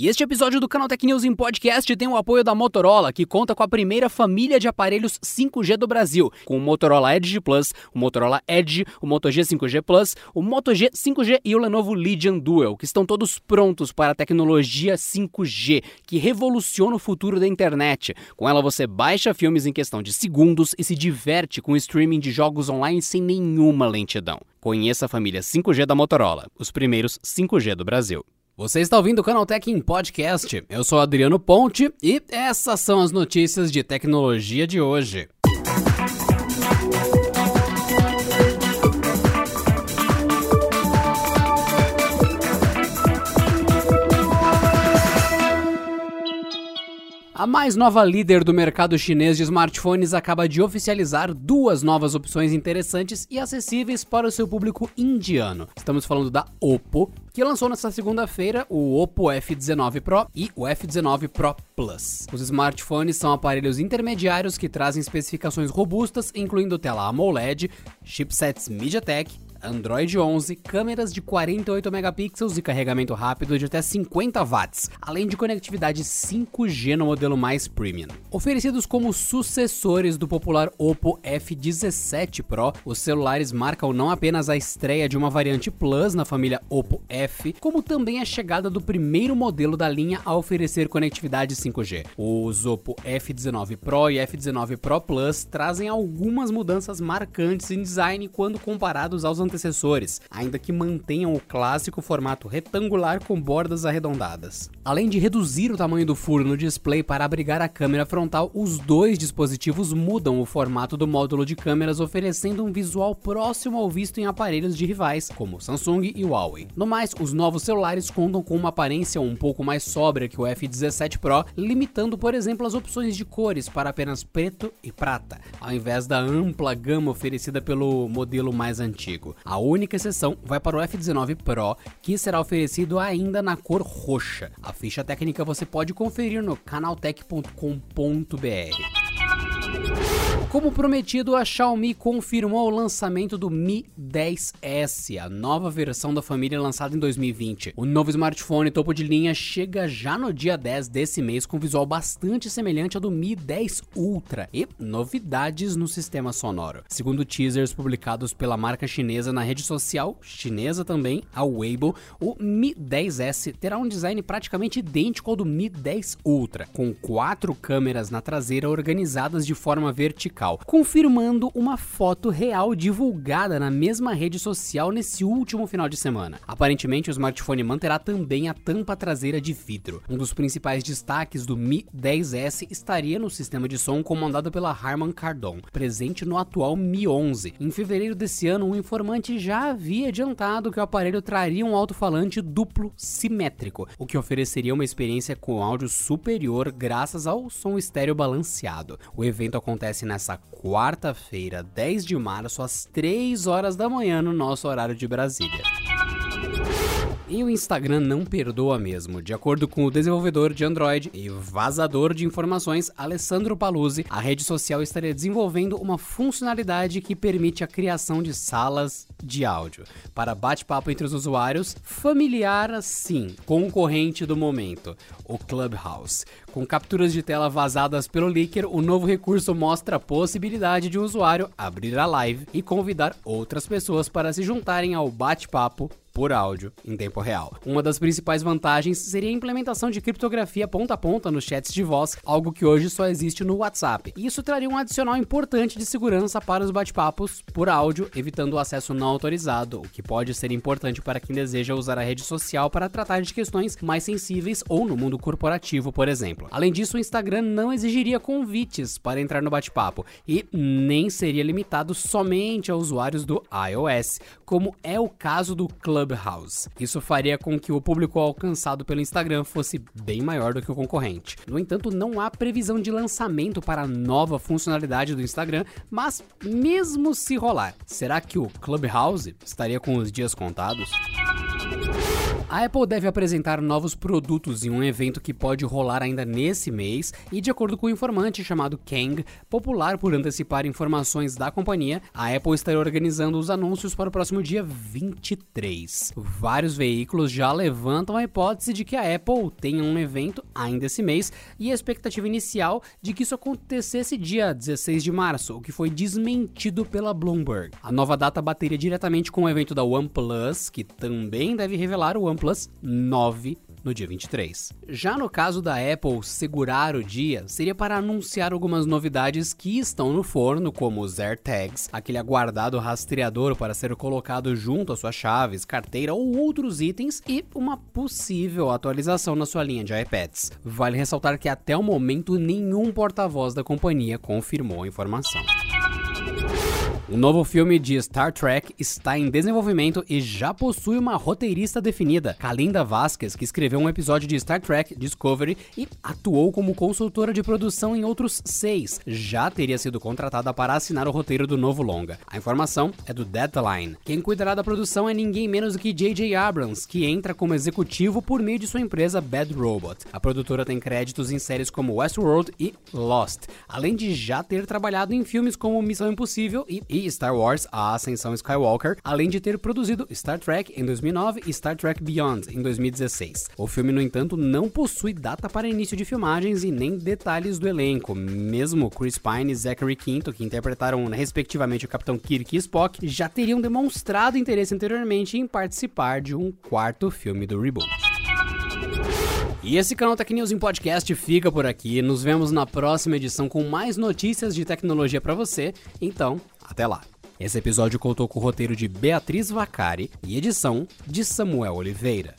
E este episódio do Canal Tech News em podcast tem o apoio da Motorola, que conta com a primeira família de aparelhos 5G do Brasil, com o Motorola Edge Plus, o Motorola Edge, o Moto G 5G Plus, o Moto G 5G e o Lenovo Legion Dual, que estão todos prontos para a tecnologia 5G, que revoluciona o futuro da internet. Com ela você baixa filmes em questão de segundos e se diverte com o streaming de jogos online sem nenhuma lentidão. Conheça a família 5G da Motorola, os primeiros 5G do Brasil. Você está ouvindo o Canaltech em podcast. Eu sou Adriano Ponte e essas são as notícias de tecnologia de hoje. A mais nova líder do mercado chinês de smartphones acaba de oficializar duas novas opções interessantes e acessíveis para o seu público indiano. Estamos falando da Oppo, que lançou nesta segunda-feira o Oppo F19 Pro e o F19 Pro Plus. Os smartphones são aparelhos intermediários que trazem especificações robustas, incluindo tela AMOLED, chipsets MediaTek Android 11, câmeras de 48 megapixels e carregamento rápido de até 50 watts, além de conectividade 5G no modelo mais premium. Oferecidos como sucessores do popular Oppo F17 Pro, os celulares marcam não apenas a estreia de uma variante Plus na família Oppo F, como também a chegada do primeiro modelo da linha a oferecer conectividade 5G. Os Oppo F19 Pro e F19 Pro Plus trazem algumas mudanças marcantes em design quando comparados aos antecessores, ainda que mantenham o clássico formato retangular com bordas arredondadas. Além de reduzir o tamanho do furo no display para abrigar a câmera frontal, os dois dispositivos mudam o formato do módulo de câmeras, oferecendo um visual próximo ao visto em aparelhos de rivais, como Samsung e Huawei. No mais, os novos celulares contam com uma aparência um pouco mais sóbria que o F17 Pro, limitando, por exemplo, as opções de cores para apenas preto e prata, ao invés da ampla gama oferecida pelo modelo mais antigo. A única exceção vai para o F19 Pro, que será oferecido ainda na cor roxa. A ficha técnica você pode conferir no canaltech.com.br. Como prometido, a Xiaomi confirmou o lançamento do Mi 10S, a nova versão da família lançada em 2020. O novo smartphone topo de linha chega já no dia 10 desse mês com visual bastante semelhante ao do Mi 10 Ultra e novidades no sistema sonoro. Segundo teasers publicados pela marca chinesa na rede social chinesa também, a Weibo, o Mi 10S terá um design praticamente idêntico ao do Mi 10 Ultra, com quatro câmeras na traseira organizadas de forma vertical musical, confirmando uma foto real divulgada na mesma rede social nesse último final de semana. Aparentemente, o smartphone manterá também a tampa traseira de vidro. Um dos principais destaques do Mi 10S estaria no sistema de som comandado pela Harman Kardon, presente no atual Mi 11. Em fevereiro desse ano, um informante já havia adiantado que o aparelho traria um alto-falante duplo simétrico, o que ofereceria uma experiência com áudio superior graças ao som estéreo balanceado. O evento acontece nessa nessa quarta-feira, 10 de março, às 3 horas da manhã, no nosso horário de Brasília. E o Instagram não perdoa mesmo. De acordo com o desenvolvedor de Android e vazador de informações Alessandro Paluzzi, a rede social estaria desenvolvendo uma funcionalidade que permite a criação de salas de áudio para bate-papo entre os usuários, familiar assim, concorrente do momento, o Clubhouse. Com capturas de tela vazadas pelo leaker, o novo recurso mostra a possibilidade de um usuário abrir a live e convidar outras pessoas para se juntarem ao bate-papo por áudio em tempo real. Uma das principais vantagens seria a implementação de criptografia ponta a ponta nos chats de voz, algo que hoje só existe no WhatsApp. Isso traria um adicional importante de segurança para os bate-papos por áudio, evitando o acesso não autorizado, o que pode ser importante para quem deseja usar a rede social para tratar de questões mais sensíveis ou no mundo corporativo, por exemplo. Além disso, o Instagram não exigiria convites para entrar no bate-papo e nem seria limitado somente a usuários do iOS, como é o caso do Club Clubhouse. Isso faria com que o público alcançado pelo Instagram fosse bem maior do que o concorrente. No entanto, não há previsão de lançamento para a nova funcionalidade do Instagram, mas mesmo se rolar, será que o Clubhouse estaria com os dias contados? A Apple deve apresentar novos produtos em um evento que pode rolar ainda nesse mês e, de acordo com o um informante chamado Kang, popular por antecipar informações da companhia, a Apple estará organizando os anúncios para o próximo dia 23. Vários veículos já levantam a hipótese de que a Apple tenha um evento ainda esse mês e a expectativa inicial de que isso acontecesse dia 16 de março, o que foi desmentido pela Bloomberg. A nova data bateria diretamente com o evento da OnePlus, que também deve revelar o OnePlus 9 no dia 23. Já no caso da Apple segurar o dia, seria para anunciar algumas novidades que estão no forno, como os AirTags, aquele aguardado rastreador para ser colocado junto às suas chaves, carteira ou outros itens, e uma possível atualização na sua linha de iPads. Vale ressaltar que até o momento nenhum porta-voz da companhia confirmou a informação. O novo filme de Star Trek está em desenvolvimento e já possui uma roteirista definida, Kalinda Vasquez, que escreveu um episódio de Star Trek Discovery e atuou como consultora de produção em outros seis. Já teria sido contratada para assinar o roteiro do novo longa. A informação é do Deadline. Quem cuidará da produção é ninguém menos do que J.J. Abrams, que entra como executivo por meio de sua empresa Bad Robot. A produtora tem créditos em séries como Westworld e Lost, além de já ter trabalhado em filmes como Missão Impossível e e Star Wars A Ascensão Skywalker, além de ter produzido Star Trek em 2009 e Star Trek Beyond em 2016. O filme, no entanto, não possui data para início de filmagens e nem detalhes do elenco. Mesmo Chris Pine e Zachary Quinto, que interpretaram respectivamente o Capitão Kirk e Spock, já teriam demonstrado interesse anteriormente em participar de um quarto filme do reboot. E esse canal Tech News em podcast fica por aqui. Nos vemos na próxima edição com mais notícias de tecnologia para você. Então, até lá. Esse episódio contou com o roteiro de Beatriz Vacari e edição de Samuel Oliveira.